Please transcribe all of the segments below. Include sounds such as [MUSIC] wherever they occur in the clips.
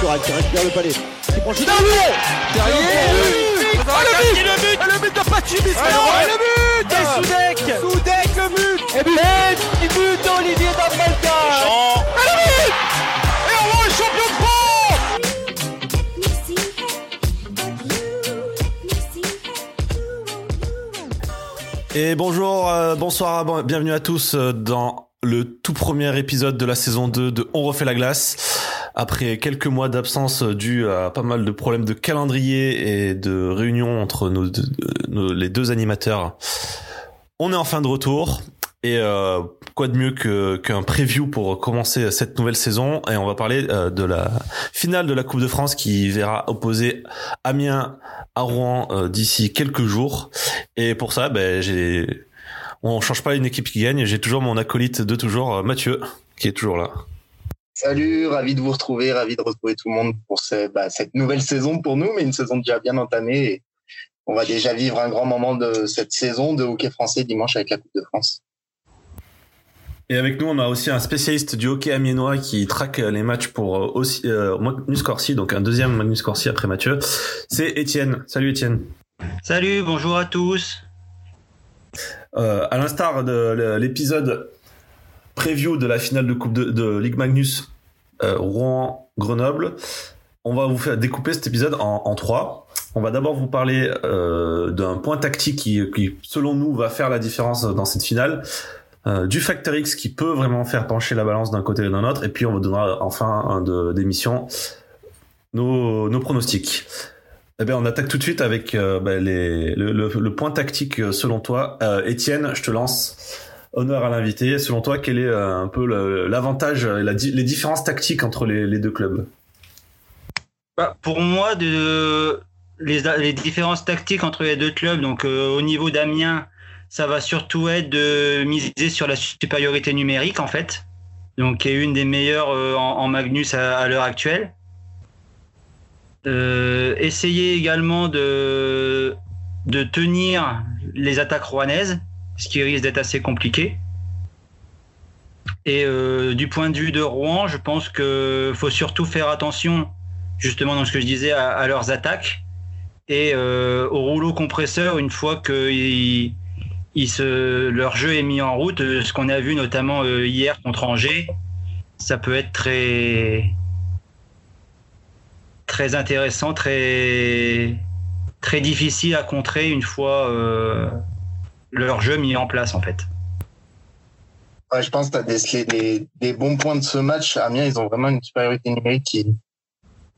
Qui récupère le palais. Qui prend le. Derrière Oh, le but Le but Le but de Le but Et Soudek. Soudek le but. Et but. Et but d'Olivier Et on est champion de France. Et bonjour, euh, bonsoir, bon- bienvenue à tous euh, dans le tout premier épisode de la saison 2 de On refait la glace. Après quelques mois d'absence dû à pas mal de problèmes de calendrier et de réunions entre nos- les deux animateurs, on est en fin de retour. Et euh, quoi de mieux qu'un preview pour commencer cette nouvelle saison? Et on va parler euh, de la finale de la Coupe de France qui verra opposer Amiens à Rouen euh, d'ici quelques jours. Et pour ça, ben, j'ai, on change pas une équipe qui gagne. J'ai toujours mon acolyte de toujours, euh, Mathieu, qui est toujours là. Salut, ravi de vous retrouver, ravi de retrouver tout le monde pour ce- bah, cette nouvelle saison pour nous, mais une saison déjà bien entamée. Et on va déjà vivre un grand moment de cette saison de hockey français dimanche avec la Coupe de France. Et avec nous, on a aussi un spécialiste du hockey amiénois qui traque les matchs pour euh, aussi euh, Magnus Corsi, donc un deuxième Magnus Corsi après Mathieu. C'est Étienne. Salut Étienne. Salut, bonjour à tous. Euh, à l'instar de l'épisode preview de la finale de Coupe de, de Ligue Magnus euh, Rouen-Grenoble, on va vous faire découper cet épisode en, en trois. On va d'abord vous parler euh, d'un point tactique qui, selon nous, va faire la différence dans cette finale. Euh, du Factor X qui peut vraiment faire pencher la balance d'un côté et d'un autre, et puis on vous donnera enfin un de d'émission nos, nos pronostics. Eh bien, on attaque tout de suite avec les, le, le, point tactique selon toi. Étienne, je te lance. Honneur à l'invité. Selon toi, quel est euh, un peu l'avantage, la, les différences tactiques entre les, deux clubs? Bah, Pour moi, les, différences tactiques entre les deux clubs, donc euh, au niveau d'Amiens, ça va surtout être de miser sur la supériorité numérique en fait, donc qui est une des meilleures euh, en, Magnus à, l'heure actuelle. Essayer également de, de tenir les attaques rouennaises, ce qui risque d'être assez compliqué. Et euh, du point de vue de Rouen, je pense qu'il faut surtout faire attention, justement dans ce que je disais, à, leurs attaques et euh, au rouleau compresseur une fois que leur jeu est mis en route. euh, Ce qu'on a vu notamment hier contre Angers, ça peut être très très intéressant, très très difficile à contrer une fois leur jeu mis en place en fait. Ouais, je pense que tu as décelé des, des, bons points de ce match. Amiens, ils ont vraiment une supériorité numérique qui,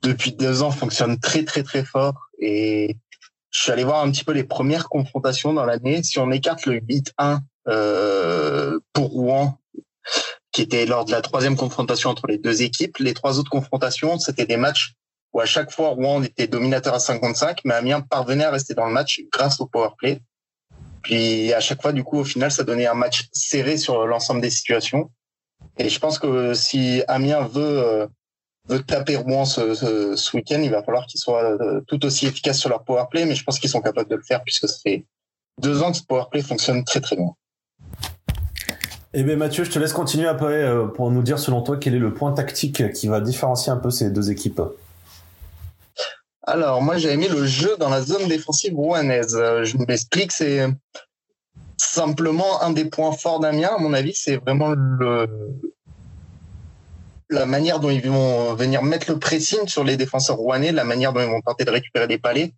depuis deux ans, fonctionne très très très fort. Et je suis allé voir un petit peu les premières confrontations dans l'année. Si on écarte le 8-1 euh, pour Rouen, qui était lors de la troisième confrontation entre les deux équipes, les trois autres confrontations, c'était des matchs où à chaque fois Rouen était dominateur à 55, mais Amiens parvenait à rester dans le match grâce au power play. Puis à chaque fois, du coup, au final, ça donnait un match serré sur l'ensemble des situations. Et je pense que si Amiens veut euh, taper Rouen ce, ce, ce week-end, il va falloir qu'ils soient euh, tout aussi efficaces sur leur power play, mais je pense qu'ils sont capables de le faire puisque ça fait deux ans que ce power play fonctionne très très bien. Eh bien Mathieu, je te laisse continuer après euh, pour nous dire selon toi quel est le point tactique qui va différencier un peu ces deux équipes? Alors moi j'ai aimé le jeu dans la zone défensive rouennaise. Euh, Je m'explique, c'est simplement un des points forts d'Amiens, à mon avis, c'est vraiment la manière dont ils vont venir mettre le pressing sur les défenseurs rouennais, la manière dont ils vont tenter de récupérer des palais.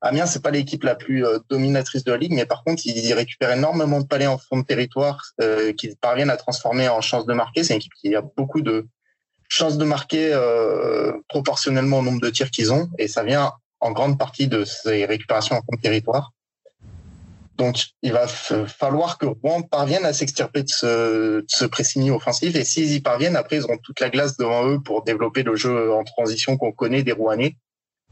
Amiens, c'est pas l'équipe la plus euh, dominatrice de la ligue, mais par contre, ils récupèrent énormément de palais en fond de territoire euh, qu'ils parviennent à transformer en chance de marquer. C'est une équipe qui a beaucoup de chances de marquer euh, proportionnellement au nombre de tirs qu'ils ont, et ça vient en grande partie de ces récupérations en de territoire. Donc, il va falloir que Rouen parvienne à s'extirper de ce, de ce pressing offensif. Et s'ils y parviennent, après, ils auront toute la glace devant eux pour développer le jeu en transition qu'on connaît des Rouennais.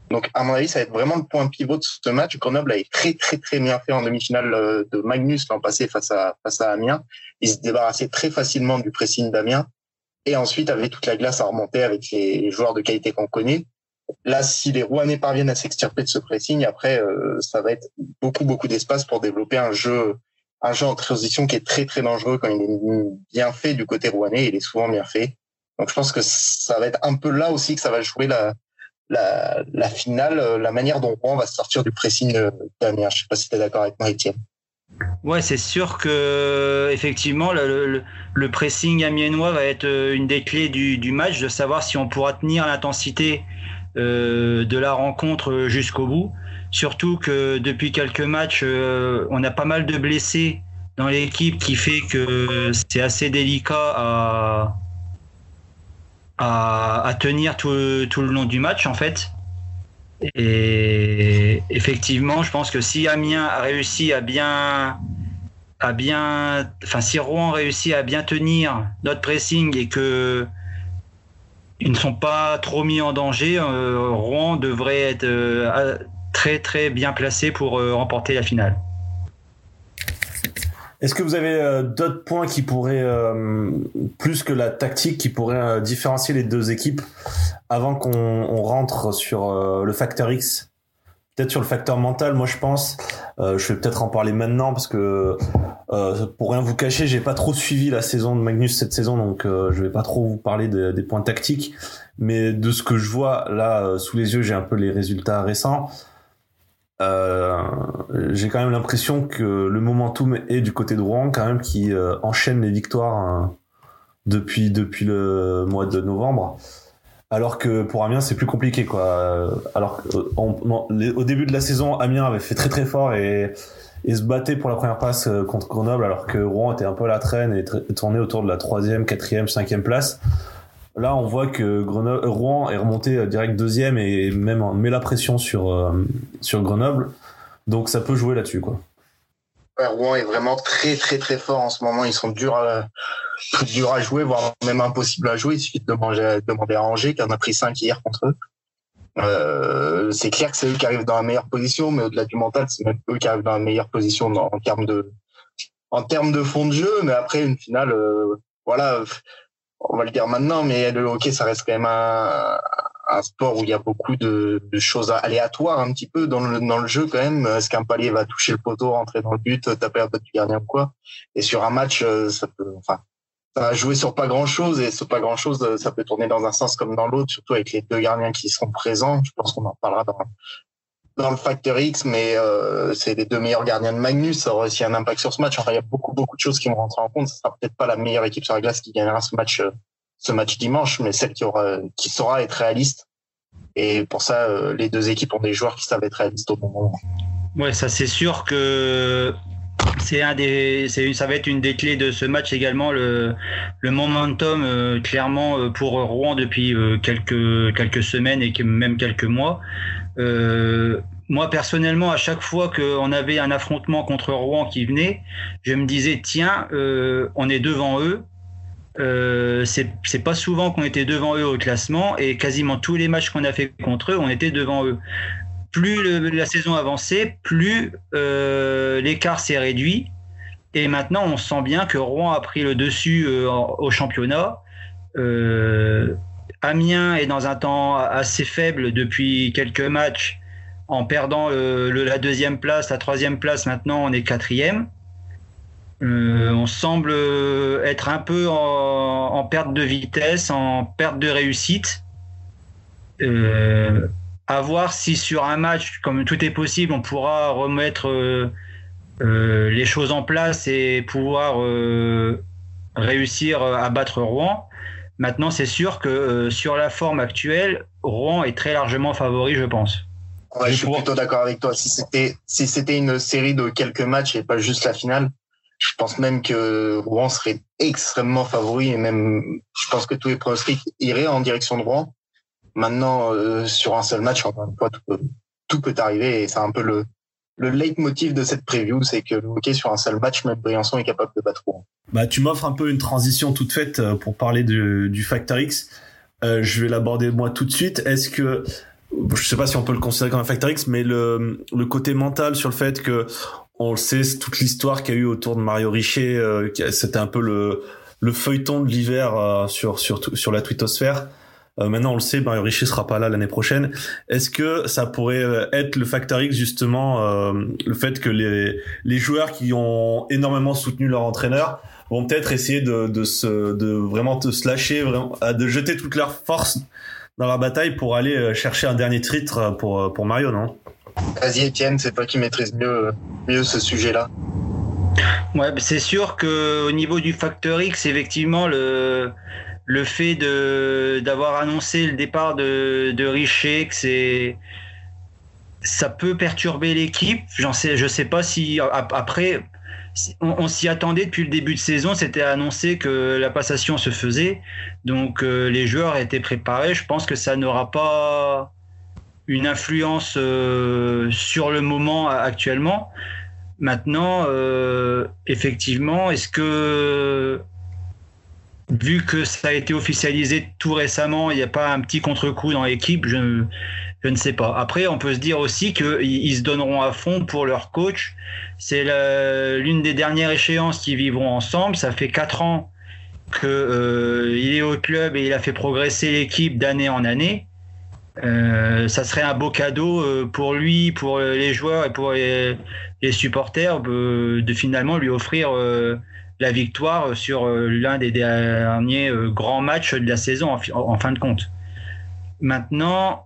Donc, à mon avis, ça va être vraiment le point pivot de ce match. Grenoble a très, très, très bien fait en demi-finale de Magnus l'an passé face à, face à Amiens. Ils se débarrassaient très facilement du pressing d'Amiens. Et ensuite, avait toute la glace à remonter avec les joueurs de qualité qu'on connaît. Là, si les Rouennais parviennent à s'extirper de ce pressing, après, euh, ça va être beaucoup, beaucoup d'espace pour développer un jeu, un jeu en transition qui est très, très dangereux quand il est bien fait du côté rouennais. Il est souvent bien fait. Donc je pense que ça va être un peu là aussi que ça va jouer la, finale, euh, la manière dont on va sortir du pressing d'Amiens. Je sais pas si tu es d'accord avec moi, Étienne. Ouais, c'est sûr que effectivement le, pressing amiénois va être euh, une des clés du, match, de savoir si on pourra tenir l'intensité euh, de la rencontre jusqu'au bout. Surtout que depuis quelques matchs, euh, on a pas mal de blessés dans l'équipe qui fait que c'est assez délicat à, à, tenir tout, tout, le long du match en fait. Et effectivement, je pense que si Amiens a réussi à bien, à bien, enfin si Rouen réussit à bien tenir notre pressing et que ils ne sont pas trop mis en danger, euh, Rouen devrait être euh, très très bien placé pour euh, remporter la finale. Est-ce que vous avez euh, d'autres points qui pourraient, euh, plus que la tactique, qui pourraient euh, différencier les deux équipes avant qu'on rentre sur le facteur X? Peut-être sur le facteur mental, moi je pense. je vais peut-être en parler maintenant parce que pour rien vous cacher, j'ai pas trop suivi la saison de Magnus cette saison, donc je vais pas trop vous parler des points tactiques. Mais de ce que je vois là sous les yeux, j'ai un peu les résultats récents. Euh, j'ai quand même l'impression que le momentum est du côté de Rouen quand même qui euh, enchaîne les victoires hein, depuis depuis le mois de novembre. Alors que pour Amiens c'est plus compliqué quoi. Alors au début de la saison Amiens avait fait très très fort et, et se battait pour la première place euh, contre Grenoble alors que Rouen était un peu à la traîne et tournait autour de la troisième quatrième cinquième place Là, on voit que euh, Rouen est remonté euh, direct deuxième et même met la pression sur, euh, sur Grenoble. Donc ça peut jouer là-dessus. Rouen est vraiment très très très fort en ce moment. Ils sont durs à, [LAUGHS] durs à jouer, voire même impossible à jouer. Il suffit de demander, demander à Angers, qui en a pris 5 hier contre eux. c'est clair que c'est eux qui arrivent dans la meilleure position, mais au-delà du mental, c'est même eux qui arrivent dans la meilleure position en termes de en termes de fond de jeu. Mais après une finale, voilà, on va le dire maintenant, mais le hockey, ça reste quand même un, un sport où il y a beaucoup de, de, choses aléatoires un petit peu dans le, dans le jeu quand même. Est-ce qu'un palier va toucher le poteau, rentrer dans le but, taper un peu du gardien ou quoi? Et sur un match, euh, ça peut, enfin, ça va jouer sur pas grand-chose et sur pas grand-chose, ça peut tourner dans un sens comme dans l'autre, surtout avec les deux gardiens qui seront présents. Je pense qu'on en parlera dans, dans le facteur X, mais euh, c'est les deux meilleurs gardiens de Magnus. Ça aura aussi un impact sur ce match. Enfin, il y a beaucoup, beaucoup de choses qui vont rentrer en compte. Ce sera peut-être pas la meilleure équipe sur la glace qui gagnera ce match, euh, ce match dimanche, mais celle qui aura, qui saura être réaliste. Et pour ça, euh, les deux équipes ont des joueurs qui savent être réalistes au bon moment. Ouais, ça c'est sûr que c'est un des, c'est, ça va être une des clés de ce match également le, le momentum euh, clairement pour Rouen depuis quelques quelques semaines et même quelques mois. Euh, moi personnellement, à chaque fois qu'on avait un affrontement contre Rouen qui venait, je me disais tiens, euh, on est devant eux. Euh, c'est pas souvent qu'on était devant eux au classement et quasiment tous les matchs qu'on a fait contre eux, on était devant eux. Plus la saison avançait, plus euh, l'écart s'est réduit et maintenant on sent bien que Rouen a pris le dessus au championnat. Amiens est dans un temps assez faible depuis quelques matchs en perdant le, la deuxième place, la troisième place, maintenant on est quatrième. Euh, on semble être un peu en, perte de vitesse, en perte de réussite. Euh, à voir si sur un match, comme tout est possible, on pourra remettre euh, euh les choses en place et pouvoir euh, réussir à battre Rouen. Maintenant, c'est sûr que euh, sur la forme actuelle, Rouen est très largement favori, je pense. Ouais, je suis plutôt d'accord avec toi. Si c'était si c'était une série de quelques matchs et pas juste la finale, je pense même que Rouen serait extrêmement favori et même je pense que tous les pronostics iraient en direction de Rouen. Maintenant, euh, sur un seul match, encore une fois, tout peut, tout peut arriver et c'est un peu le le leitmotiv de cette preview, c'est que le sur un seul match, même Briançon est capable de battre Rouen. Bah, tu m'offres un peu une transition toute faite euh, pour parler du, du Factor X. Euh, je vais l'aborder moi tout de suite. Est-ce que je sais pas si on peut le considérer comme un facteur X, mais le, le côté mental sur le fait que on le sait, toute l'histoire qu'il y a eu autour de Mario Richer, euh, c'était un peu le, le feuilleton de l'hiver euh, sur, sur, sur la twittosphère. Euh, maintenant, on le sait, Mario Richer sera pas là l'année prochaine. Est-ce que ça pourrait euh, être le facteur X justement, le fait que les, les joueurs qui ont énormément soutenu leur entraîneur vont peut-être essayer de, de se, de vraiment se lâcher, vraiment, de jeter toute leur force dans la bataille pour aller euh, chercher un dernier titre pour, euh, pour Mario, non? Vas-y Étienne, c'est toi qui maîtrise mieux, mieux ce sujet-là. Ouais, c'est sûr que au niveau du facteur X, effectivement, le, le fait de d'avoir annoncé le départ de, de Richer, que c'est ça peut perturber l'équipe. J'en sais, je sais pas si après on, s'y attendait depuis le début de saison. C'était annoncé que la passation se faisait, donc euh, les joueurs étaient préparés. Je pense que ça n'aura pas une influence euh, sur le moment actuellement. Maintenant, euh, effectivement, est-ce que vu que ça a été officialisé tout récemment, il n'y a pas un petit contre-coup dans l'équipe, je, je, ne sais pas. Après, on peut se dire aussi qu'ils se donneront à fond pour leur coach. C'est l'une des dernières échéances qu'ils vivront ensemble. Ça fait quatre ans qu'il euh, est au club et il a fait progresser l'équipe d'année en année. Euh, ça serait un beau cadeau euh, pour lui, pour les joueurs et pour les, supporters de, finalement lui offrir la victoire sur l'un des derniers grands matchs de la saison en, fin de compte. Maintenant,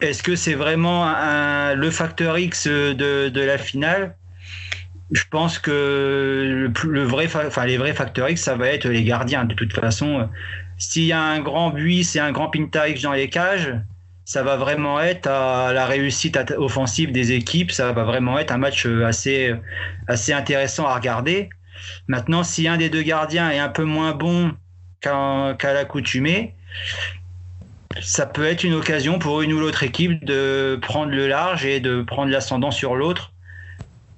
est-ce que c'est vraiment le facteur X de, la finale? Je pense que le, vrai, enfin les vrais facteurs X, ça va être les gardiens. De toute façon, s'il y a un grand Buis et un grand Pintarix dans les cages, ça va vraiment être à la réussite offensive des équipes, ça va vraiment être un match euh, assez, assez intéressant à regarder. Maintenant, si un des deux gardiens est un peu moins bon qu'à l'accoutumée, ça peut être une occasion pour une ou l'autre équipe de prendre le large et de prendre l'ascendant sur l'autre,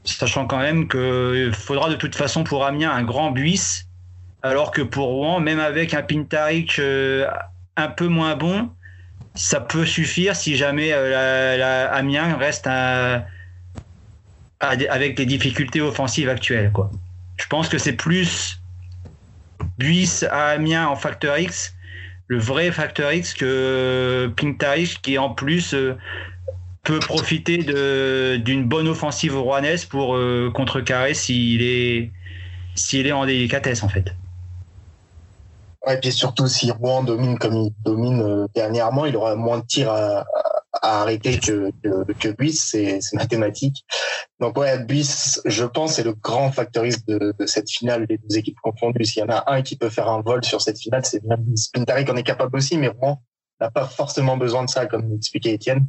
sachant quand même qu'il faudra de toute façon pour Amiens un grand Buis alors que pour Rouen, même avec un Pintaric euh, un peu moins bon, ça peut suffire si jamais euh, la, Amiens reste avec les difficultés offensives actuelles. Quoi. Je pense que c'est plus Buis à Amiens en facteur X, le vrai facteur X, que Pintaric qui en plus euh, peut profiter d'une bonne offensive rouennaise pour contrecarrer s'il est, est en délicatesse en fait. Ouais, et puis surtout, si Rouen domine comme il domine euh, dernièrement, il aura moins de tirs à arrêter que, que, que Buis, c'est mathématique. Donc ouais, Buis, je pense, c'est le grand factoriste de, de, cette finale, les deux équipes confondues. S'il y en a un qui peut faire un vol sur cette finale, c'est bien Buis. Pintaric en est capable aussi, mais Rouen n'a pas forcément besoin de ça, comme l'expliquait Étienne.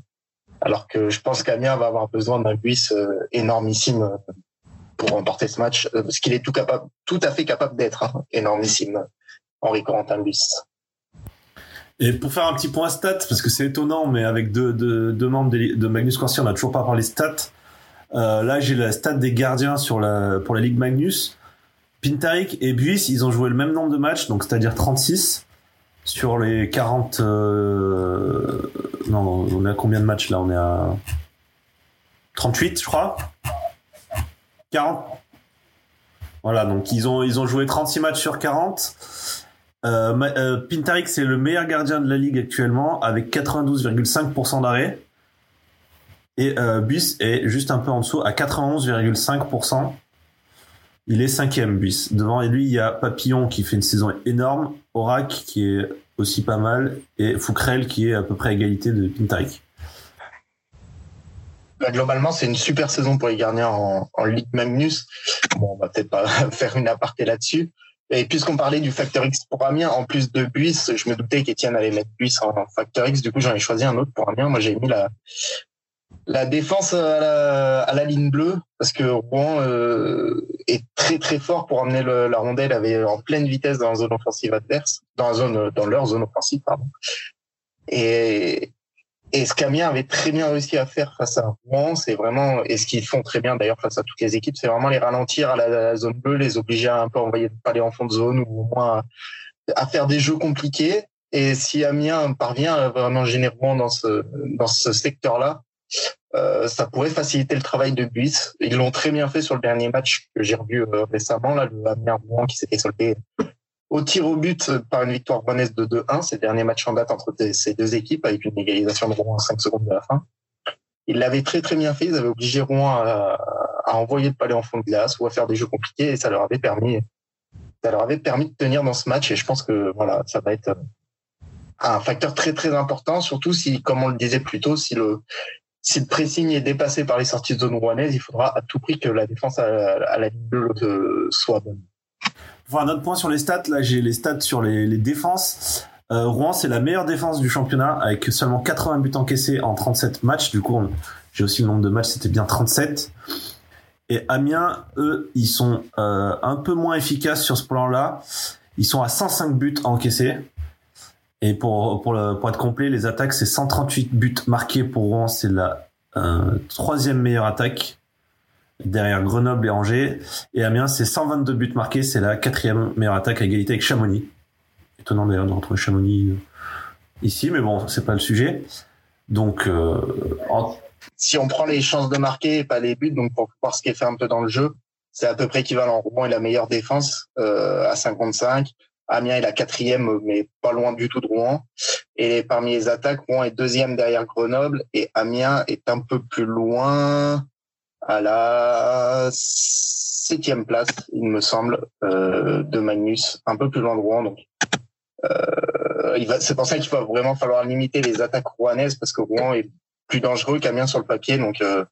Alors que je pense qu'Amiens va avoir besoin d'un Buis euh, énormissime euh, pour remporter ce match, parce qu'il est tout capable, tout à fait capable d'être hein, énormissime. Henri Corentin Luis. Et pour faire un petit point stats, parce que c'est étonnant, mais avec deux, membres de, Magnus Corsi, on n'a toujours pas parlé stats. Euh, là, j'ai la stat des gardiens pour la Ligue Magnus. Pintarik et Buis, ils ont joué le même nombre de matchs, donc c'est-à-dire 36 sur les 40. Euh... Non, on est à combien de matchs là? On est à 38, je crois. 40. Voilà, donc ils ont ils ont joué 36 matchs sur 40. Euh, euh, Pintarik, c'est le meilleur gardien de la ligue actuellement avec 92,5% d'arrêt. Et euh, Bus est juste un peu en dessous à 91,5%. Il est cinquième Bus. Devant lui, il y a Papillon qui fait une saison énorme, Orac qui est aussi pas mal et Foukrel qui est à peu près à égalité de Pintarik. Bah, globalement, c'est une super saison pour les gardiens en, en Ligue Magnus. Bon, on va peut-être pas [LAUGHS] faire une aparté là-dessus. Et puisqu'on parlait du facteur X pour Amiens, en plus de Buis, je me doutais qu'Étienne allait mettre Buis en facteur X. Du coup, j'en ai choisi un autre pour Amiens. Moi, j'ai mis la, la défense à la, ligne bleue parce que Rouen euh, est très très fort pour amener la rondelle avait en pleine vitesse dans la zone offensive adverse, dans la zone dans leur zone offensive pardon. Et et ce qu'Amiens avait très bien réussi à faire face à Rouen, c'est vraiment, et ce qu'ils font très bien d'ailleurs face à toutes les équipes, c'est vraiment les ralentir à la, zone bleue, les obliger à un peu envoyer pas aller en fond de zone ou au moins à, faire des jeux compliqués. Et si Amiens parvient vraiment générer Rouen dans ce, dans ce secteur-là, euh, ça pourrait faciliter le travail de Buis. Ils l'ont très bien fait sur le dernier match que j'ai revu euh, récemment, là, le Amiens-Rouen qui s'était soldé au tir au but par une victoire rouennaise de 2-1. C'est le dernier match en date entre ces deux équipes avec une égalisation de Rouen à 5 secondes de la fin. Ils l'avaient très très bien fait. Ils avaient obligé Rouen à, envoyer le palais en fond de glace ou à faire des jeux compliqués et ça leur avait permis ça leur avait permis de tenir dans ce match et je pense que voilà, ça va être euh, un facteur très très important, surtout si, comme on le disait plus tôt, si le si le pressing est dépassé par les sorties de zone rouennaise, il faudra à tout prix que la défense à, à la ligne bleue euh, soit bonne. Enfin, un autre point sur les stats, là j'ai les stats sur les, défenses. Euh, Rouen, c'est la meilleure défense du championnat avec seulement 80 buts encaissés en 37 matchs. Du coup, j'ai aussi le nombre de matchs, c'était bien 37. Et Amiens, eux, ils sont euh, un peu moins efficaces sur ce plan-là. Ils sont à 105 buts encaissés. Et pour, pour, le- pour être complet, les attaques, c'est 138 buts marqués pour Rouen. C'est la euh, troisième meilleure attaque derrière Grenoble et Angers. Et Amiens, c'est 122 buts marqués. C'est la quatrième meilleure attaque à égalité avec Chamonix. Étonnant d'ailleurs de retrouver Chamonix euh, ici, mais bon, c'est pas le sujet. Donc, euh, Si on prend les chances de marquer et pas les buts, donc pour voir ce qui est fait un peu dans le jeu, c'est à peu près équivalent. Rouen est la meilleure défense euh, à 55. Amiens est la quatrième, mais pas loin du tout de Rouen. Et parmi les attaques, Rouen est deuxième derrière Grenoble et Amiens est un peu plus loin à la septième place, il me semble, euh, de Magnus, un peu plus loin de Rouen. Donc, euh, il va, c'est pour ça qu'il va vraiment falloir limiter les attaques rouennaises parce que Rouen est plus dangereux qu'Amiens sur le papier. Donc, euh,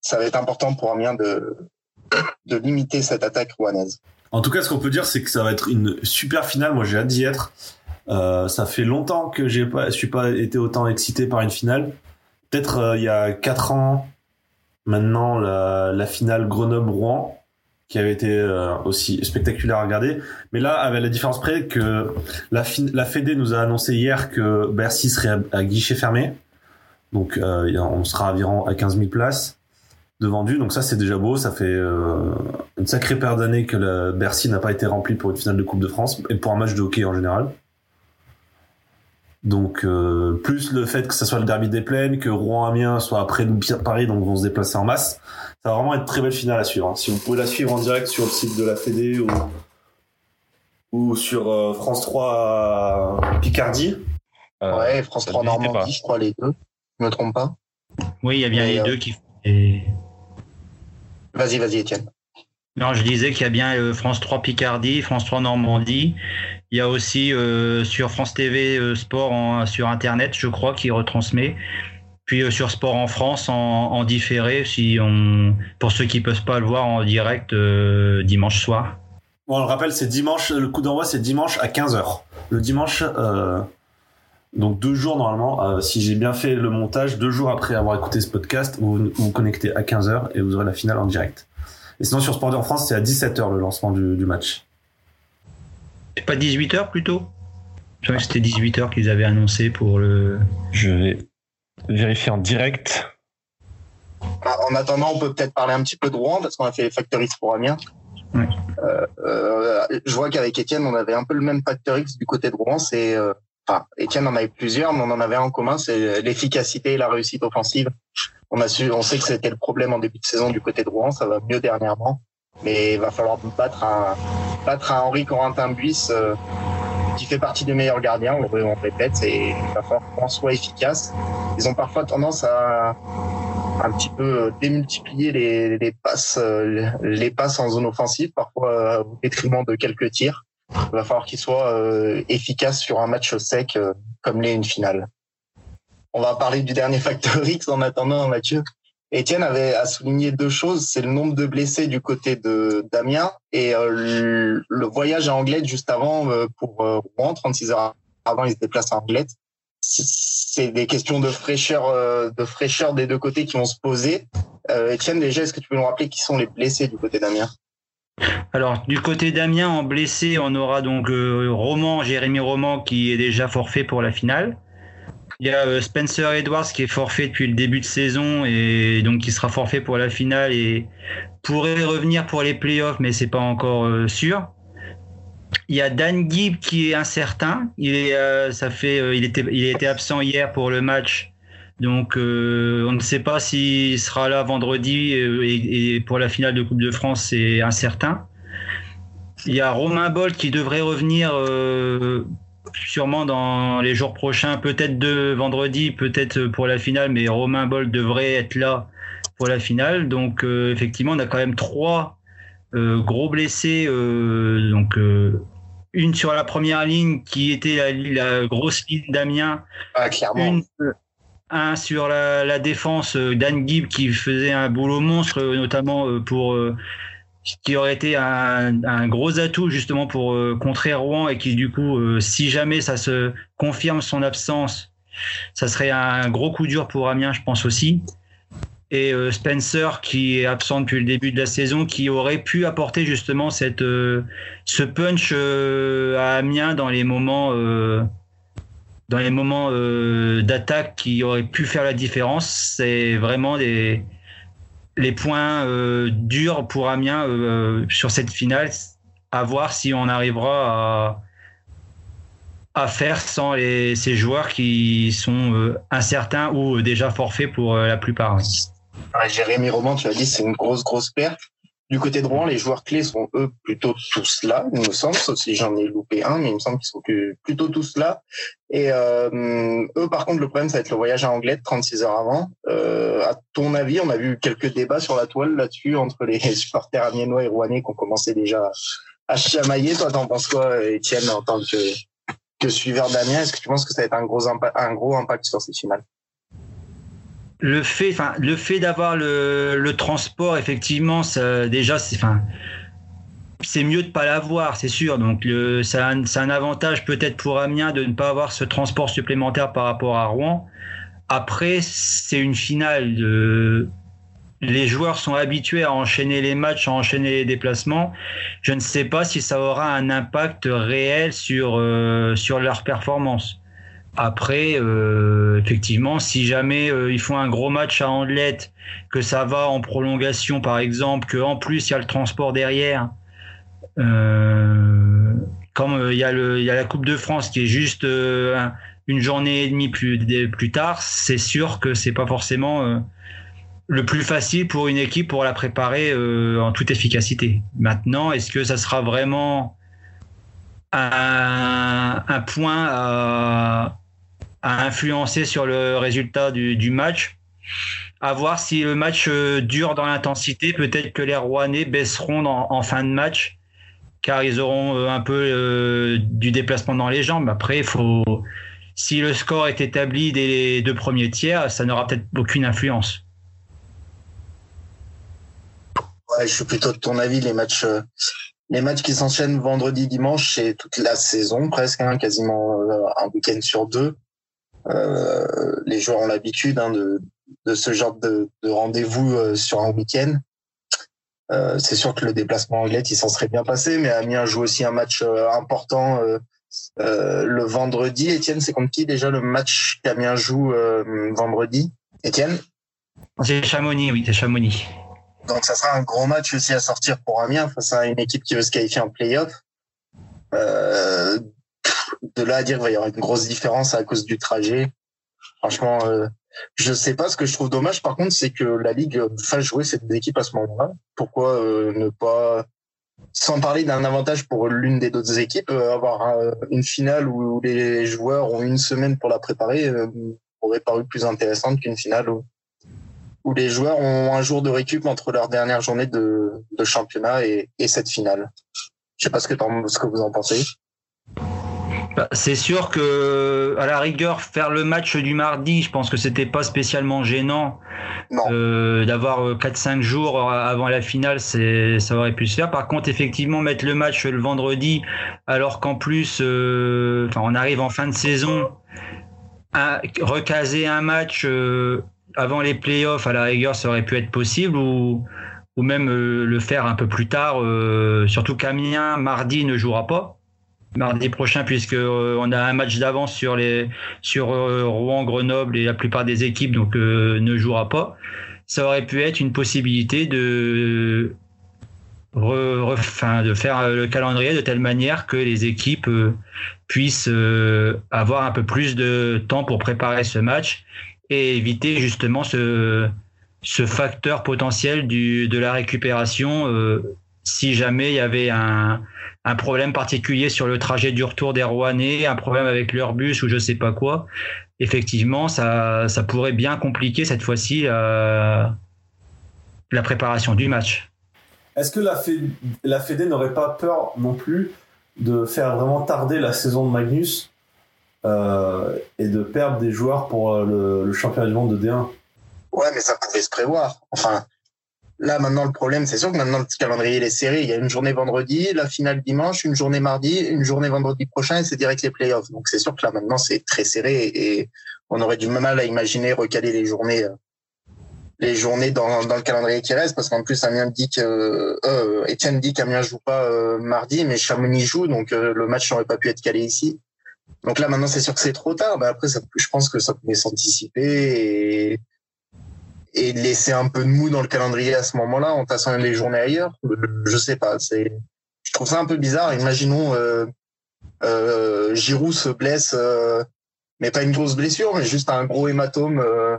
ça va être important pour Amiens de, de limiter cette attaque rouennaise. en tout cas, ce qu'on peut dire, c'est que ça va être une super finale. Moi, j'ai hâte d'y être. Euh, ça fait longtemps que j'ai pas, je suis pas été autant excité par une finale. Peut-être euh, il y a quatre ans, maintenant la, la finale Grenoble-Rouen, qui avait été euh, aussi spectaculaire à regarder. Mais là, avec la différence près que la, la Fédé nous a annoncé hier que Bercy serait à, à guichet fermé. Donc euh, on sera environ à 15 000 places de vendus. Donc ça, c'est déjà beau. Ça fait euh, une sacrée paire d'années que le Bercy n'a pas été rempli pour une finale de Coupe de France et pour un match de hockey en général. Donc euh, plus le fait que ça soit le derby des plaines, que Rouen-Amiens soit après nous Paris, donc vont se déplacer en masse. Ça va vraiment être une très belle finale à suivre. hein. Si vous pouvez la suivre en direct sur le site de la Fédé ou, ou sur euh, France 3 Picardie. Euh, ouais, France ça 3 n'hésitez Normandie, pas. je crois, les deux. Je me trompe pas. Oui, il y a bien Et, les euh, deux qui. et- Vas-y, vas-y, Étienne. Non, je disais qu'il y a bien France 3 Picardie, France 3 Normandie. Il y a aussi euh, sur France TV euh, Sport sur Internet, je crois, qui retransmet. Puis euh, sur Sport en France en, différé, si on, pour ceux qui peuvent pas le voir en direct dimanche soir. Bon, on le rappelle, c'est dimanche. Le coup d'envoi, c'est dimanche à 15h. Le dimanche, donc deux jours normalement. si j'ai bien fait le montage, deux jours après avoir écouté ce podcast, vous vous connectez à 15h et vous aurez la finale en direct. Et sinon, sur Sport en France, c'est à 17h le lancement du match. C'est pas 18h plutôt? Je crois que c'était 18h qu'ils avaient annoncé pour le. Je vais vérifier en direct. Ah, En attendant, on peut peut-être parler un petit peu de Rouen parce qu'on a fait les Factor X pour Amiens. Euh, euh, je vois qu'avec Étienne, on avait un peu le même Factor X du côté de Rouen. C'est, euh, enfin, Étienne en avait plusieurs, mais on en avait un en commun, c'est l'efficacité et la réussite offensive. On a su, on sait que c'était le problème en début de saison du côté de Rouen, ça va mieux dernièrement, mais il va falloir battre un, battre un Henri Corentin Buis euh, qui fait partie des meilleurs gardiens. On le, répète, il va falloir qu'on soit efficace. Ils ont parfois tendance à un petit peu euh, démultiplier les, les passes, euh, les passes en zone offensive, parfois au détriment de quelques tirs. Il va falloir qu'ils soient efficaces sur un match sec comme l'est une finale. On va parler du dernier facteur X en attendant, Mathieu. Étienne avait à souligner deux choses, c'est le nombre de blessés du côté de Damien et euh, le, voyage à Anglette juste avant euh, pour euh, Rouen, 36 heures avant, il se déplace à Anglette. C'est- des questions de fraîcheur, euh, de fraîcheur des deux côtés qui vont se poser. Étienne, déjà, est-ce que tu peux nous rappeler qui sont les blessés du côté d'Amiens Alors, du côté d'Amiens, en blessé, on aura donc Roman, Jérémy Roman, qui est déjà forfait pour la finale. Il y a euh, Spencer Edwards qui est forfait depuis le début de saison et donc qui sera forfait pour la finale et pourrait revenir pour les playoffs, mais c'est pas encore euh, sûr. Il y a Dan Gibb qui est incertain. Il est, euh, ça fait, il était, il était absent hier pour le match, donc on ne sait pas s'il sera là vendredi et, pour la finale de Coupe de France, c'est incertain. Il y a Romain Bolt qui devrait revenir sûrement dans les jours prochains, peut-être de vendredi, peut-être pour la finale, mais Romain Bolt devrait être là pour la finale. Donc euh, effectivement, on a quand même trois euh, gros blessés, euh, donc une sur la première ligne qui était la, la grosse ligne d'Amiens, Ah, clairement. une, un sur la, la défense, Dan Gibb qui faisait un boulot monstre, notamment pour qui aurait été un, gros atout justement pour euh, contrer Rouen et qui du coup, euh, si jamais ça se confirme son absence, ça serait un gros coup dur pour Amiens, je pense aussi. Et euh, Spencer qui est absent depuis le début de la saison, qui aurait pu apporter justement cette ce punch à Amiens dans les moments dans les moments d'attaque qui auraient pu faire la différence. C'est vraiment des les points euh, durs pour Amiens euh, sur cette finale. À voir si on arrivera à, faire sans ces joueurs qui sont euh, incertains ou déjà forfaits pour euh, la plupart. Ouais, Jérémy Roman, tu as dit, c'est une grosse, grosse perte. Du côté Rouen, les joueurs clés sont eux plutôt tous là, il me semble, sauf si j'en ai loupé un, mais il me semble qu'ils sont plutôt tous là. Et euh, eux, par contre, le problème, ça va être le voyage à Anglet 36 heures avant. Euh, à ton avis, on a vu quelques débats sur la toile là-dessus entre les [LAUGHS] supporters amiénois et rouennais qui ont commencé déjà à chamailler. Toi, t'en penses quoi, Étienne, en tant que, que suiveur d'Amiens? Est-ce que tu penses que ça va être un gros, un gros impact sur ces finales? Le fait, enfin, le fait d'avoir le, le transport, effectivement, ça, déjà, c'est, enfin, c'est mieux de pas l'avoir, c'est sûr. Donc, le, c'est un, un avantage peut-être pour Amiens de ne pas avoir ce transport supplémentaire par rapport à Rouen. Après, c'est une finale. De, les joueurs sont habitués à enchaîner les matchs, à enchaîner les déplacements. Je ne sais pas si ça aura un impact réel sur euh, sur leur performance. Après, euh, effectivement, si jamais euh, ils font un gros match à Andelette, que ça va en prolongation par exemple, que en plus il y a le transport derrière, euh, comme euh, il y a le, il y a la Coupe de France qui est juste euh, un- une journée et demie plus plus tard, c'est sûr que c'est pas forcément euh, le plus facile pour une équipe pour la préparer en toute efficacité. Maintenant, est-ce que ça sera vraiment un, un point à, à influencer sur le résultat du, du match. À voir si le match euh, dure dans l'intensité, peut-être que les Rouennais baisseront en fin de match, car ils auront euh, un peu euh, du déplacement dans les jambes. Après, faut, si le score est établi dès les deux premiers tiers, ça n'aura peut-être aucune influence. Ouais, je suis plutôt de ton avis. Les matchs, euh, les matchs qui s'enchaînent vendredi, dimanche, c'est toute la saison presque, hein, quasiment un week-end sur deux. Euh, les joueurs ont l'habitude hein, de, de ce genre de, de rendez-vous euh, sur un week-end. Euh, c'est sûr que le déplacement anglais, il s'en serait bien passé, mais Amiens joue aussi un match important le vendredi. Étienne, c'est contre qui déjà le match qu'Amiens joue vendredi? Étienne? C'est Chamonix, oui, c'est Chamonix. donc ça sera un gros match aussi à sortir pour Amiens face à une équipe qui veut se qualifier en play-off. Euh, de là à dire qu'il va y avoir une grosse différence à cause du trajet. Franchement, euh, je sais pas. Ce que je trouve dommage, par contre, c'est que la Ligue fasse jouer cette équipe à ce moment-là. Pourquoi euh, ne pas, sans parler d'un avantage pour l'une des autres équipes, euh, avoir une finale où les joueurs ont une semaine pour la préparer euh, aurait paru plus intéressante qu'une finale où où les joueurs ont un jour de récup entre leur dernière journée de, championnat et, et cette finale. Je sais pas ce que, ce que vous en pensez. Bah, c'est sûr que, à la rigueur, faire le match du mardi, je pense que c'était pas spécialement gênant. Euh, d'avoir euh, 4-5 jours avant la finale, c'est, ça aurait pu se faire. Par contre, effectivement, mettre le match le vendredi, alors qu'en plus, euh, enfin, on arrive en fin de saison, recaser un match euh, avant les playoffs, à la rigueur, ça aurait pu être possible ou, ou même euh, le faire un peu plus tard. euh, surtout qu'Amiens, mardi, ne jouera pas mardi prochain puisque euh, on a un match d'avance sur les sur euh, Rouen, Grenoble et la plupart des équipes donc euh, ne jouera pas. Ça aurait pu être une possibilité de de faire le calendrier de telle manière que les équipes puissent avoir un peu plus de temps pour préparer ce match et éviter justement ce ce facteur potentiel du de la récupération si jamais il y avait un un problème particulier sur le trajet du retour des Rouennais, un problème avec leur bus ou je sais pas quoi, effectivement, ça, ça pourrait bien compliquer cette fois-ci euh, la préparation du match. est-ce que la, Fédé, la Fédé n'aurait pas peur non plus de faire vraiment tarder la saison de Magnus euh, et de perdre des joueurs pour euh, le, le championnat du monde de D1 Ouais, mais ça pouvait se prévoir. Enfin, là, maintenant, le problème, c'est sûr que maintenant, le calendrier, est serré. Il y a une journée vendredi, la finale dimanche, une journée mardi, une journée vendredi prochain, et c'est direct les playoffs. Donc, c'est sûr que là, maintenant, c'est très serré et on aurait du mal à imaginer recaler les journées, euh, les journées dans, dans le calendrier qui reste, parce qu'en plus, Amiens dit que, euh, Etienne dit qu'Amiens joue pas euh, mardi, mais Chamonix joue, donc euh, le match n'aurait pas pu être calé ici. Donc là, maintenant, c'est sûr que c'est trop tard. Mais après, ça, je pense que ça pouvait s'anticiper et, et laisser un peu de mou dans le calendrier à ce moment-là en tassant les journées ailleurs. Je sais pas. C'est, je trouve ça un peu bizarre. Imaginons euh, euh, Giroud se blesse, euh, mais pas une grosse blessure, mais juste un gros hématome euh,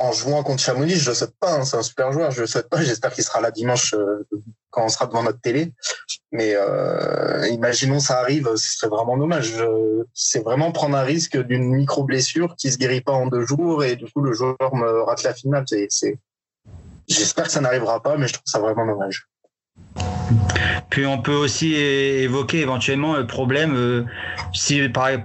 en jouant contre Chamonix. Je le souhaite pas. Hein, c'est un super joueur. Je le souhaite pas. [LAUGHS] J'espère qu'il sera là dimanche euh, quand on sera devant notre télé. Mais euh, imaginons ça arrive, ce serait vraiment dommage. C'est vraiment prendre un risque d'une micro blessure qui se guérit pas en deux jours et du coup le joueur me rate la finale. C'est... J'espère que ça n'arrivera pas, mais je trouve ça vraiment dommage. Puis on peut aussi évoquer éventuellement le problème euh,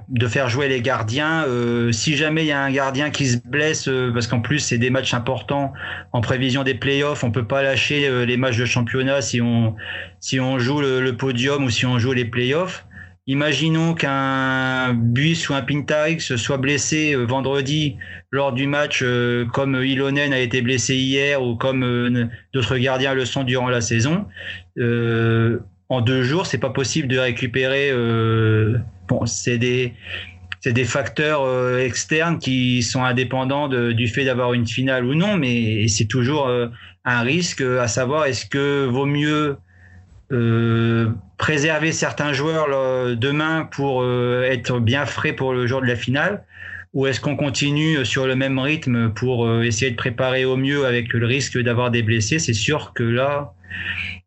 de faire jouer les gardiens. euh, si jamais il y a un gardien qui se blesse, euh, parce qu'en plus c'est des matchs importants en prévision des playoffs, on peut pas lâcher les matchs de championnat si on si on joue le, podium ou si on joue les playoffs. Imaginons qu'un Buis ou un Pintarix soit blessé vendredi lors du match, comme Ilonen a été blessé hier ou comme d'autres gardiens le sont durant la saison. Euh, en deux jours, c'est pas possible de récupérer. Euh, bon, c'est des c'est des facteurs euh, externes qui sont indépendants du fait d'avoir une finale ou non, mais c'est toujours euh, un risque euh, à savoir est-ce que vaut mieux préserver certains joueurs demain pour être bien frais pour le jour de la finale ou est-ce qu'on continue sur le même rythme pour euh, essayer de préparer au mieux avec le risque d'avoir des blessés? C'est sûr que là,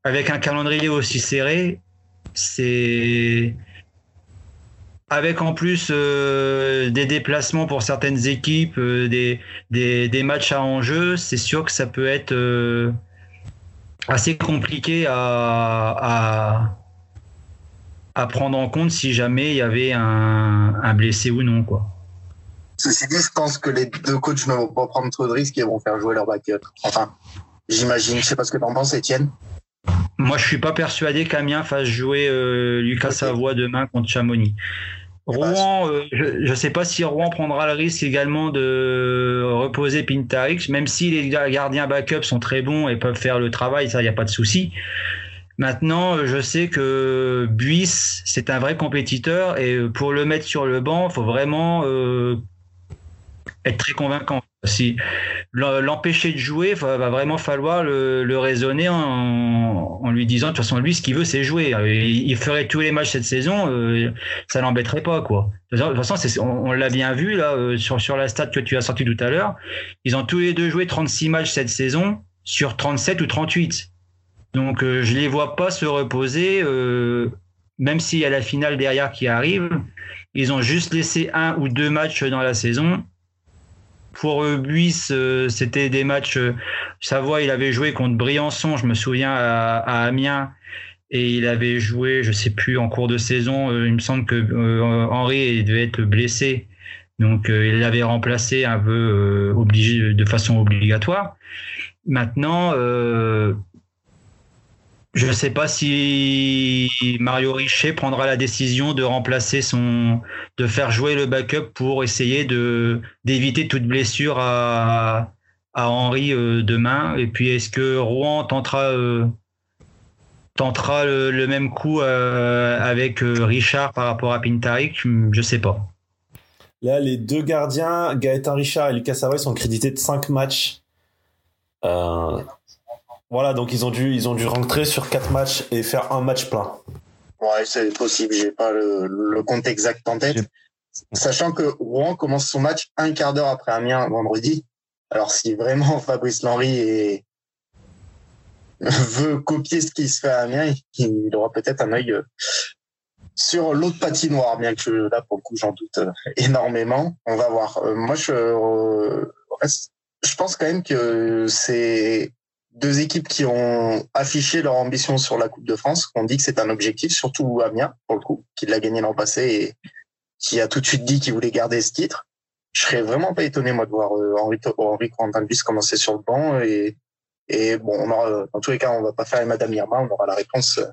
avec un calendrier aussi serré, c'est avec en plus euh, des déplacements pour certaines équipes, euh, des, des, matchs à enjeu, c'est sûr que ça peut être euh, assez compliqué à, à, à prendre en compte si jamais il y avait un, un blessé ou non. Quoi. Ceci dit, je pense que les deux coachs ne vont pas prendre trop de risques et vont faire jouer leur backup. Enfin, j'imagine. Je sais pas ce que t'en penses, Étienne. Moi, je suis pas persuadé qu'Amiens fasse jouer euh, Lucas. Savoie demain contre Chamonix. Rouen, euh, je ne sais pas si Rouen prendra le risque également de reposer Pintarix, même si les gardiens backup sont très bons et peuvent faire le travail, ça, il n'y a pas de souci. Maintenant, euh, je sais que Buis, c'est un vrai compétiteur et pour le mettre sur le banc, il faut vraiment euh, être très convaincant. Si l'empêcher de jouer, va, va vraiment falloir le, raisonner en, lui disant de toute façon lui ce qu'il veut c'est jouer. Il, ferait tous les matchs cette saison, euh, ça l'embêterait pas quoi. De toute façon, on, l'a bien vu là euh, sur sur la stat que tu as sorti tout à l'heure. Ils ont tous les deux joué 36 matchs cette saison sur 37 ou 38. Donc euh, je les vois pas se reposer, euh, même s'il y a la finale derrière qui arrive. Ils ont juste laissé un ou deux matchs dans la saison. Pour euh, Buis, euh, c'était des matchs. euh, Savoie, il avait joué contre Briançon, je me souviens, à, Amiens. Et il avait joué, je sais plus, en cours de saison. il me semble que euh, Henri devait être blessé. Donc il l'avait remplacé un peu obligé, de façon obligatoire. Maintenant, je ne sais pas si Mario Richet prendra la décision de remplacer son, de faire jouer le backup pour essayer de d'éviter toute blessure à à Henri euh, demain. Et puis est-ce que Rouen tentera euh, tentera le, même coup euh, avec Richard par rapport à Pintarik Je sais pas. Là, les deux gardiens, Gaëtan Richard et Lucas Savoy, sont crédités de 5 matchs. Voilà, donc ils ont dû, ils ont dû rentrer sur 4 matchs et faire un match plein. Ouais, c'est possible. J'ai pas le, le compte exact en tête. Sachant que Rouen commence son match un quart d'heure après Amiens vendredi. Alors si vraiment [LAUGHS] Fabrice Lenry est... veut copier ce qui se fait à Amiens, il aura peut-être un œil euh, sur l'autre patinoire, bien que là pour le coup j'en doute euh, énormément. On va voir. Euh, moi je, reste- je pense quand même que c'est deux équipes qui ont affiché leur ambition sur la Coupe de France, qui ont dit que c'est un objectif, surtout Amiens, pour le coup, qui l'a gagné l'an passé et qui a tout de suite dit qu'il voulait garder ce titre. Je serais vraiment pas étonné, moi, de voir euh, Henri, Henri Quentin commencer sur le banc. Et, et bon, on aura, dans tous les cas, on va pas faire Madame Irma, on aura la réponse euh,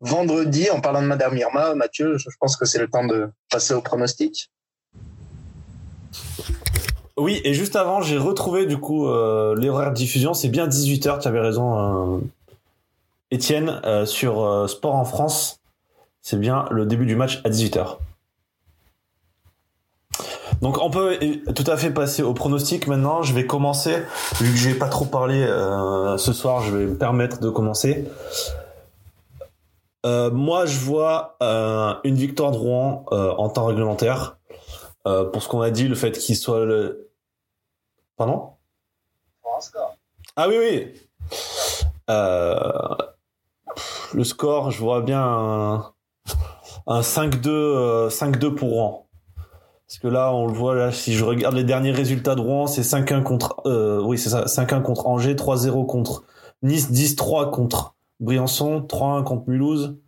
vendredi. En parlant de Madame Irma, Mathieu, je pense que c'est le temps de passer au pronostic. Oui, et juste avant, j'ai retrouvé du coup euh, l'horaire de diffusion. C'est bien 18h, tu avais raison, euh, Étienne, euh, sur euh, Sport en France. C'est bien le début du match à 18h. Donc on peut tout à fait passer au pronostic maintenant. Je vais commencer, vu que j'ai pas trop parlé ce soir, je vais me permettre de commencer. Moi, je vois une victoire de Rouen en temps réglementaire. Pour ce qu'on a dit, le fait qu'il soit le... Pardon? Ah oui, oui. Euh, le score, je vois bien un, un 5-2 euh, 5-2 pour Rouen. Parce que là, on le voit, là, si je regarde les derniers résultats de Rouen, c'est 5-1 contre... Euh, oui, c'est ça, 5-1 contre Angers, 3-0 contre Nice, 10-3 contre Briançon, 3-1 contre Mulhouse.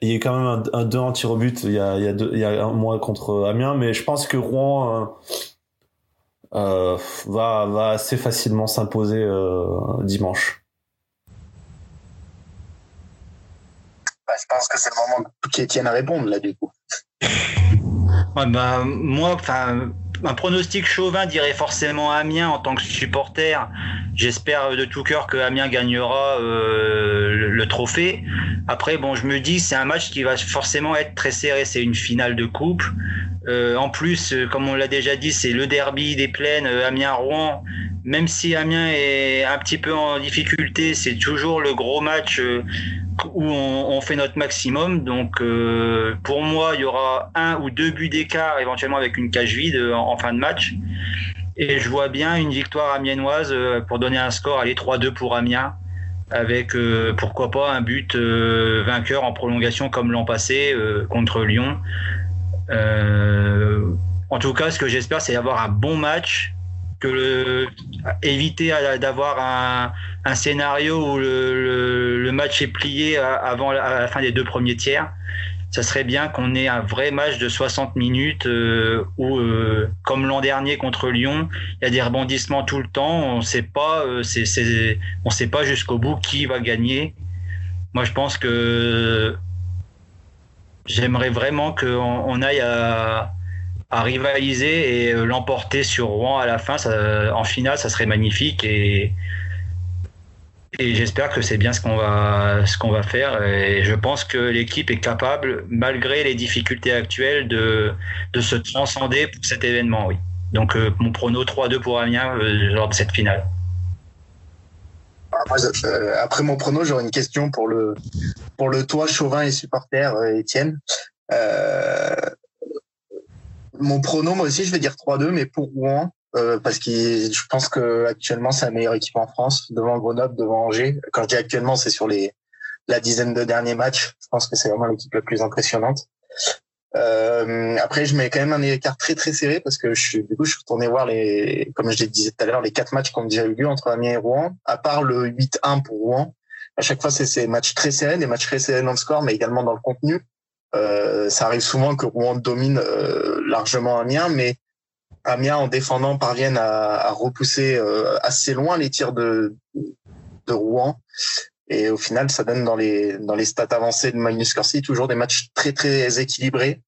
Il y a quand même un, un 2 en tir au but, il y a, il y a, deux, il y a un mois contre Amiens, mais je pense que Rouen euh, va, va assez facilement s'imposer euh, dimanche. Bah, je pense que c'est le moment qu'Étienne à répondre, là, du coup. [LAUGHS] Ouais, bah, moi, enfin, un pronostic chauvin dirait forcément Amiens en tant que supporter. J'espère de tout cœur que Amiens gagnera euh, le, le, trophée. Après, bon, je me dis c'est un match qui va forcément être très serré. C'est une finale de coupe. Euh, en plus, euh, comme on l'a déjà dit, c'est le derby des plaines euh, Amiens-Rouen. Même si Amiens est un petit peu en difficulté, c'est toujours le gros match où on, fait notre maximum. Donc, pour moi, il y aura un ou deux buts d'écart, éventuellement avec une cage vide en, fin de match. Et je vois bien une victoire amiennoise pour donner un score, allez 3-2 pour Amiens, avec pourquoi pas un but vainqueur en prolongation comme l'an passé contre Lyon. En tout cas, ce que j'espère, c'est avoir un bon match que le, éviter d'avoir un, un, scénario où le, le, le, match est plié avant la, fin des deux premiers tiers. Ça serait bien qu'on ait un vrai match de 60 minutes euh, où, euh, comme l'an dernier contre Lyon, il y a des rebondissements tout le temps. On sait pas, euh, sait pas jusqu'au bout qui va gagner. Moi, je pense que j'aimerais vraiment qu'on on aille à, rivaliser et l'emporter sur Rouen à la fin. Ça, en finale, ça serait magnifique et, et j'espère que c'est bien ce qu'on va, va faire. Et je pense que l'équipe est capable, malgré les difficultés actuelles, de, de se transcender pour cet événement. Oui. Donc euh, mon prono 3-2 pour Amiens euh, lors de cette finale. Après, euh, après mon prono, j'aurais une question pour le, pour le toi, Chauvin et supporter, Étienne. Euh, mon prono, moi aussi, je vais dire 3-2, mais pour Rouen, euh, parce que je pense que actuellement c'est la meilleure équipe en France, devant Grenoble, devant Angers. Quand je dis actuellement, c'est sur les la dizaine de derniers matchs. Je pense que c'est vraiment l'équipe la plus impressionnante. Euh, après, je mets quand même un écart très très serré parce que je suis du coup je suis retourné voir les, comme je disais tout à l'heure, les quatre matchs qui ont déjà eu lieu entre Amiens et Rouen. À part le 8-1 pour Rouen, à chaque fois c'est ces matchs très serrés, des matchs très serrés dans le score, mais également dans le contenu. Euh, ça arrive souvent que Rouen domine euh, largement Amiens, mais Amiens, en défendant, parviennent à, à repousser euh, assez loin les tirs de, de Rouen. Et au final, ça donne dans les, dans les stats avancées de Magnus Corsi toujours des matchs très, très équilibrés.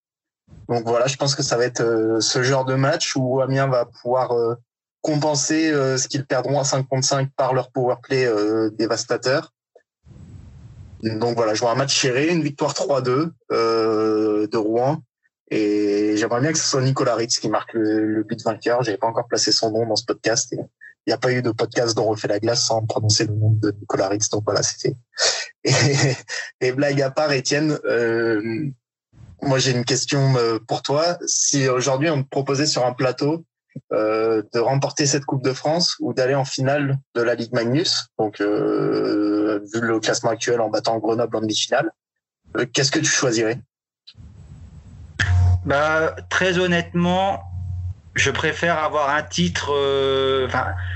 Donc voilà, je pense que ça va être euh, ce genre de match où Amiens va pouvoir euh, compenser ce qu'ils perdront à 5 contre 5 par leur power play dévastateur. Donc voilà, je vois un match serré, une victoire 3-2 de Rouen et j'aimerais bien que ce soit Nicolas Ritz qui marque le, le but vainqueur. J'avais pas encore placé son nom dans ce podcast. N'y a pas eu de podcast dont on refait la glace sans prononcer le nom de Nicolas Ritz. Donc voilà, c'était. [LAUGHS] Et, et, blague à part, Étienne, euh, moi j'ai une question euh, pour toi. Si aujourd'hui on te proposait sur un plateau euh, de remporter cette Coupe de France ou d'aller en finale de la Ligue Magnus, donc euh, vu le classement actuel en battant Grenoble en demi-finale, euh, qu'est-ce que tu choisirais? Bah, très honnêtement, je préfère avoir un titre. euh,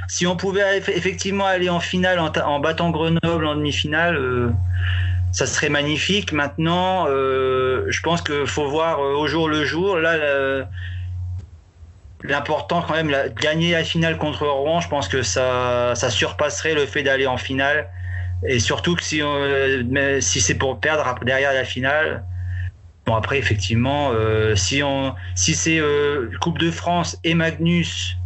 si on pouvait eff- effectivement aller en finale en, ta- en battant Grenoble en demi-finale, euh, ça serait magnifique. Maintenant, euh, je pense qu'il faut voir euh, au jour le jour. Là, l'important quand même, la- gagner la finale contre Rouen, je pense que ça, ça surpasserait le fait d'aller en finale. Et surtout que si, on- mais si c'est pour perdre derrière la finale, bon après effectivement, euh, si on, si c'est euh, Coupe de France et Magnus,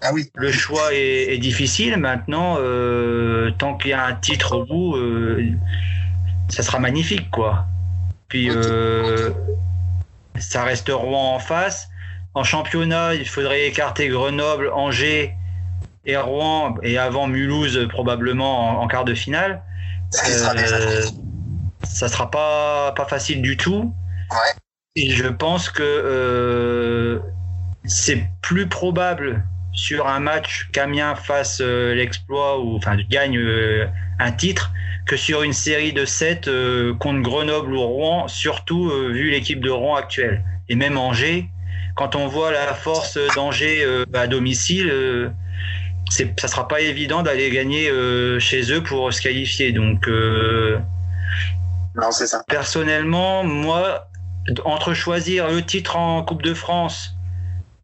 Ah oui. le choix est, est difficile. Maintenant, euh, tant qu'il y a un titre au bout, ça sera magnifique quoi. Puis ça reste Rouen en face. En championnat, il faudrait écarter Grenoble, Angers et Rouen, et avant Mulhouse probablement en, en quart de finale. Euh, ça sera pas, pas facile du tout. Ouais. Et je pense que euh, c'est plus probable sur un match qu'Amiens fasse euh, l'exploit ou enfin gagne euh, un titre que sur une série de 7 contre Grenoble ou Rouen, surtout euh, vu l'équipe de Rouen actuelle. Et même Angers, quand on voit la force d'Angers euh, à domicile, euh, c'est, ça sera pas évident d'aller gagner euh, chez eux pour se qualifier. Donc euh, Non, c'est ça. personnellement, moi, entre choisir le titre en Coupe de France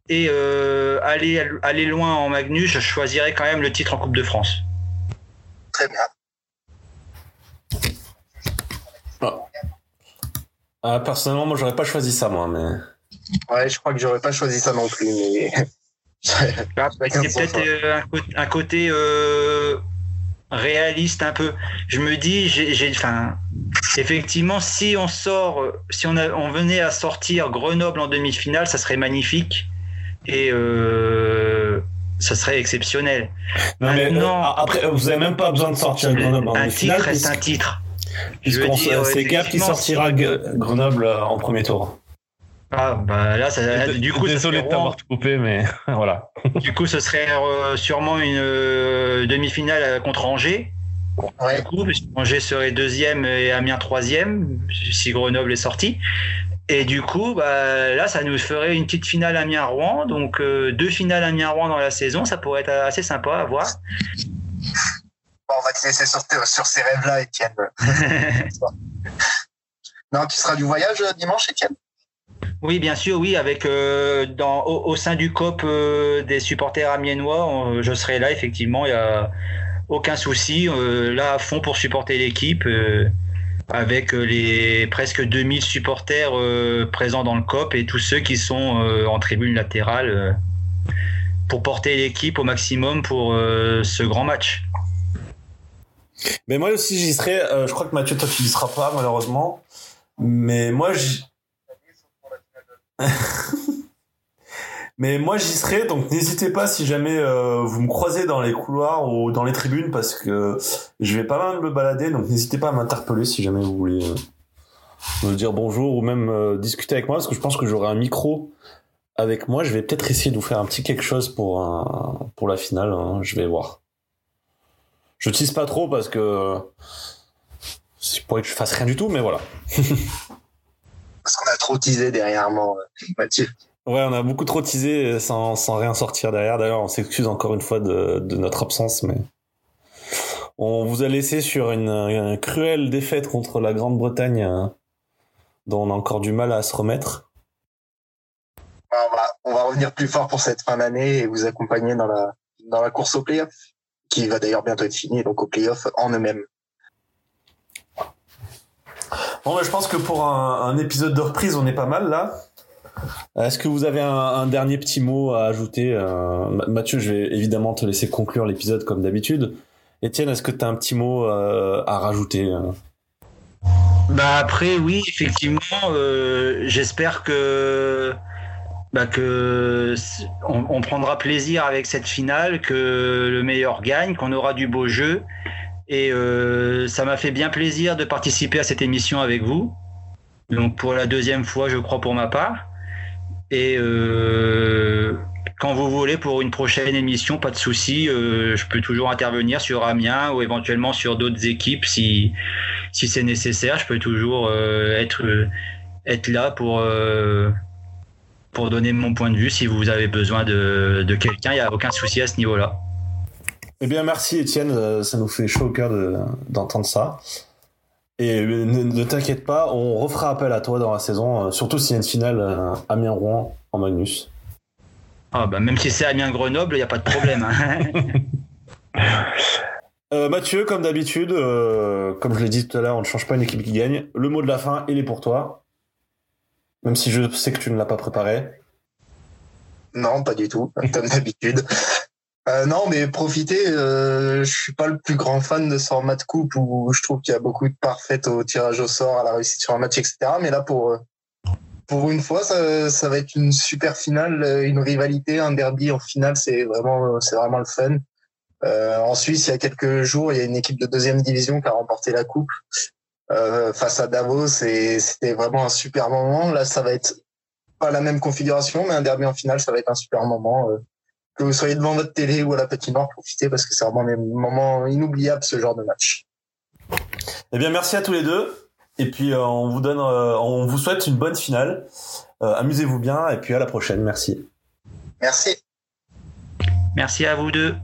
et euh, aller, aller loin en Magnus, je choisirais quand même le titre en Coupe de France. Très bien. Ah, personnellement, moi, j'aurais pas choisi ça, moi, mais. Ouais, je crois que j'aurais pas choisi ça non plus, mais. Ah, Chacun C'est peut-être euh, un, côté- un côté euh, réaliste un peu. Je me dis, j'ai, enfin, effectivement, si on sort, si on, a- on venait à sortir Grenoble en demi-finale, ça serait magnifique et euh, ça serait exceptionnel. Non, mais euh, après, vous avez même pas besoin de sortir Grenoble en un finale, titre reste un titre. Puisqu'on c'est Gap qui sortira Grenoble en premier tour. Ah, bah là, ça, du coup, désolé serait de t'avoir coupé, mais [LAUGHS] voilà. Du coup, ce serait euh, sûrement une euh, demi-finale euh, contre Angers. Ouais. Du coup, Angers serait deuxième et Amiens troisième si Grenoble est sorti. Et du coup, bah, là, ça nous ferait une petite finale Amiens-Rouen. Donc, euh, deux finales Amiens-Rouen dans la saison, ça pourrait être assez sympa à voir. Bon, on va te laisser sur, sur ces rêves-là, Étienne. [LAUGHS] non, tu seras du voyage dimanche, Étienne? Oui, bien sûr, oui, avec euh, dans, au, sein du COP euh, des supporters amiénois, on- je serai là, effectivement, il n'y a aucun souci, euh, là à fond pour supporter l'équipe, avec les presque 2000 supporters présents dans le COP et tous ceux qui sont en tribune latérale pour porter l'équipe au maximum pour ce grand match. Mais moi aussi, j'y serai. je crois que Mathieu, toi, tu y seras pas, malheureusement. Mais moi. [LAUGHS] Mais moi, j'y serai, donc n'hésitez pas si jamais euh, vous me croisez dans les couloirs ou dans les tribunes, parce que je vais pas mal me balader, donc n'hésitez pas à m'interpeller si jamais vous voulez euh, me dire bonjour ou même euh, discuter avec moi, parce que je pense que j'aurai un micro avec moi. Je vais peut-être essayer de vous faire un petit quelque chose pour, pour la finale, hein, je vais voir. Je tease pas trop parce que il pourrait que je fasse rien du tout, mais voilà. [LAUGHS] Parce qu'on a trop teasé dernièrement, euh, Mathieu. Ouais, on a beaucoup trop teasé sans, sans rien sortir derrière. D'ailleurs, on s'excuse encore une fois de, de notre absence, mais on vous a laissé sur une, une cruelle défaite contre la Grande-Bretagne, hein, dont on a encore du mal à se remettre. On va, on va revenir plus fort pour cette fin d'année et vous accompagner dans la, dans la course au playoff, qui va d'ailleurs bientôt être finie, donc au playoff en eux-mêmes. Bon, bah, je pense que pour un, un épisode de reprise, on est pas mal là. Est-ce que vous avez un, un dernier petit mot à ajouter euh, Ma- Mathieu, je vais évidemment te laisser conclure l'épisode comme d'habitude. Étienne, est-ce que tu as un petit mot euh, à rajouter euh? Bah après oui effectivement euh, j'espère que bah que on prendra plaisir avec cette finale que le meilleur gagne qu'on aura du beau jeu et euh, ça m'a fait bien plaisir de participer à cette émission avec vous donc pour la deuxième fois je crois pour ma part et euh, quand vous voulez pour une prochaine émission pas de souci euh, je peux toujours intervenir sur Amiens ou éventuellement sur d'autres équipes si si c'est nécessaire, je peux toujours euh, être être là pour euh, pour donner mon point de vue. Si vous avez besoin de, de quelqu'un, il n'y a aucun souci à ce niveau-là. Eh bien, merci Étienne, euh, ça nous fait chaud au cœur de- d'entendre ça. Et euh, ne, ne t'inquiète pas, on refera appel à toi dans la saison, euh, surtout s'il y a une finale Amiens-Rouen en Magnus. Ah, bah, même si c'est Amiens-Grenoble, il n'y a pas de problème. hein. [LAUGHS] Euh, Mathieu, comme d'habitude, euh, comme je l'ai dit tout à l'heure, on ne change pas une équipe qui gagne. Le mot de la fin, il est pour toi. Même si je sais que tu ne l'as pas préparé. Non, pas du tout, comme d'habitude. Euh, non, mais profiter. Euh, je suis pas le plus grand fan de ce format de coupe où je trouve qu'il y a beaucoup de parfaite au tirage au sort, à la réussite sur un match, etc. Mais là, pour euh, pour une fois, ça, ça va être une super finale, une rivalité, un derby en finale. C'est vraiment c'est vraiment le fun. Euh, en Suisse, il y a quelques jours, il y a une équipe de deuxième division qui a remporté la coupe euh, face à Davos c'était vraiment un super moment. Là, ça va être pas la même configuration, mais un derby en finale, ça va être un super moment. euh, que vous soyez devant votre télé ou à la patinoire, profitez parce que c'est vraiment des moments inoubliables ce genre de match. Eh bien, merci à tous les deux. Et puis, euh, on vous donne, euh, on vous souhaite une bonne finale. Euh, Amusez-vous bien et puis à la prochaine. Merci. Merci. Merci à vous deux.